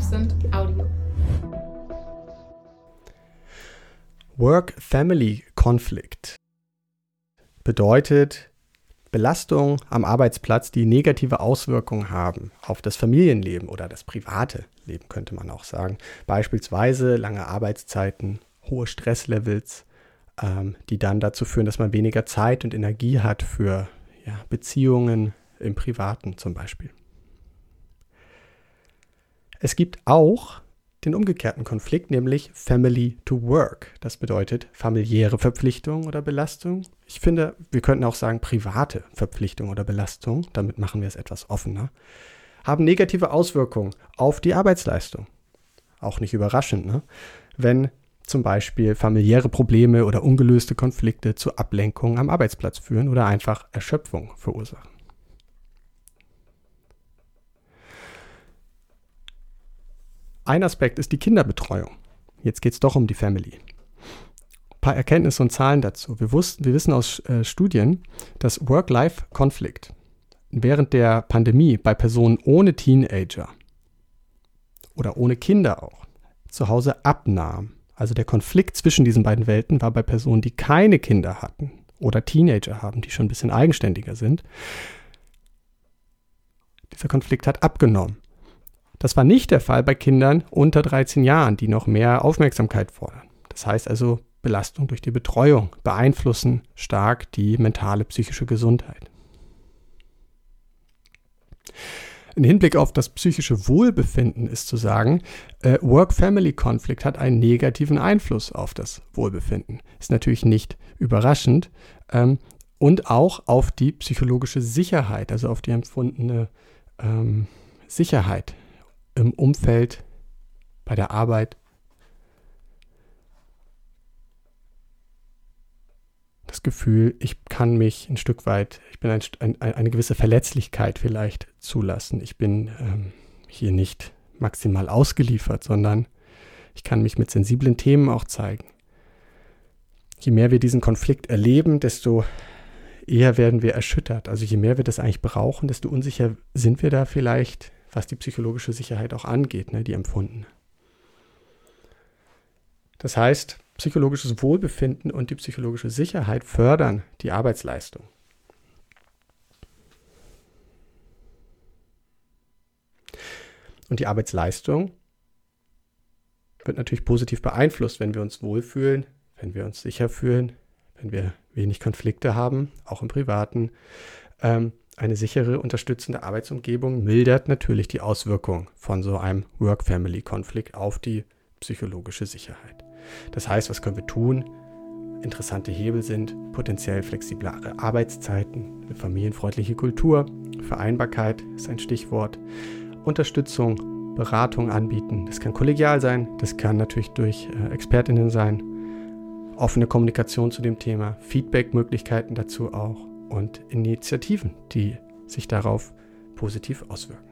Absent Audio. Work-Family-Konflikt bedeutet Belastung am Arbeitsplatz, die negative Auswirkungen haben auf das Familienleben oder das private Leben, könnte man auch sagen. Beispielsweise lange Arbeitszeiten, hohe Stresslevels, ähm, die dann dazu führen, dass man weniger Zeit und Energie hat für ja, Beziehungen im Privaten zum Beispiel. Es gibt auch den umgekehrten Konflikt, nämlich Family to Work. Das bedeutet familiäre Verpflichtung oder Belastung. Ich finde, wir könnten auch sagen private Verpflichtung oder Belastung. Damit machen wir es etwas offener. Haben negative Auswirkungen auf die Arbeitsleistung. Auch nicht überraschend, ne? wenn zum Beispiel familiäre Probleme oder ungelöste Konflikte zu Ablenkungen am Arbeitsplatz führen oder einfach Erschöpfung verursachen. Ein Aspekt ist die Kinderbetreuung. Jetzt geht es doch um die Family. Ein paar Erkenntnisse und Zahlen dazu. Wir, wussten, wir wissen aus äh, Studien, dass Work-Life-Konflikt während der Pandemie bei Personen ohne Teenager oder ohne Kinder auch zu Hause abnahm. Also der Konflikt zwischen diesen beiden Welten war bei Personen, die keine Kinder hatten oder Teenager haben, die schon ein bisschen eigenständiger sind. Dieser Konflikt hat abgenommen. Das war nicht der Fall bei Kindern unter 13 Jahren, die noch mehr Aufmerksamkeit fordern. Das heißt also, Belastung durch die Betreuung beeinflussen stark die mentale psychische Gesundheit. Im Hinblick auf das psychische Wohlbefinden ist zu sagen, äh, Work-Family-Konflikt hat einen negativen Einfluss auf das Wohlbefinden. Ist natürlich nicht überraschend. Ähm, und auch auf die psychologische Sicherheit, also auf die empfundene ähm, Sicherheit im Umfeld, bei der Arbeit. Das Gefühl, ich kann mich ein Stück weit, ich bin ein, ein, eine gewisse Verletzlichkeit vielleicht zulassen. Ich bin ähm, hier nicht maximal ausgeliefert, sondern ich kann mich mit sensiblen Themen auch zeigen. Je mehr wir diesen Konflikt erleben, desto eher werden wir erschüttert. Also je mehr wir das eigentlich brauchen, desto unsicher sind wir da vielleicht was die psychologische Sicherheit auch angeht, ne, die empfunden. Das heißt, psychologisches Wohlbefinden und die psychologische Sicherheit fördern die Arbeitsleistung. Und die Arbeitsleistung wird natürlich positiv beeinflusst, wenn wir uns wohlfühlen, wenn wir uns sicher fühlen, wenn wir wenig Konflikte haben, auch im Privaten, ähm, eine sichere, unterstützende Arbeitsumgebung mildert natürlich die Auswirkungen von so einem Work-Family-Konflikt auf die psychologische Sicherheit. Das heißt, was können wir tun? Interessante Hebel sind potenziell flexiblere Arbeitszeiten, eine familienfreundliche Kultur, Vereinbarkeit ist ein Stichwort, Unterstützung, Beratung anbieten. Das kann kollegial sein, das kann natürlich durch äh, Expertinnen sein, offene Kommunikation zu dem Thema, Feedback-Möglichkeiten dazu auch und Initiativen, die sich darauf positiv auswirken.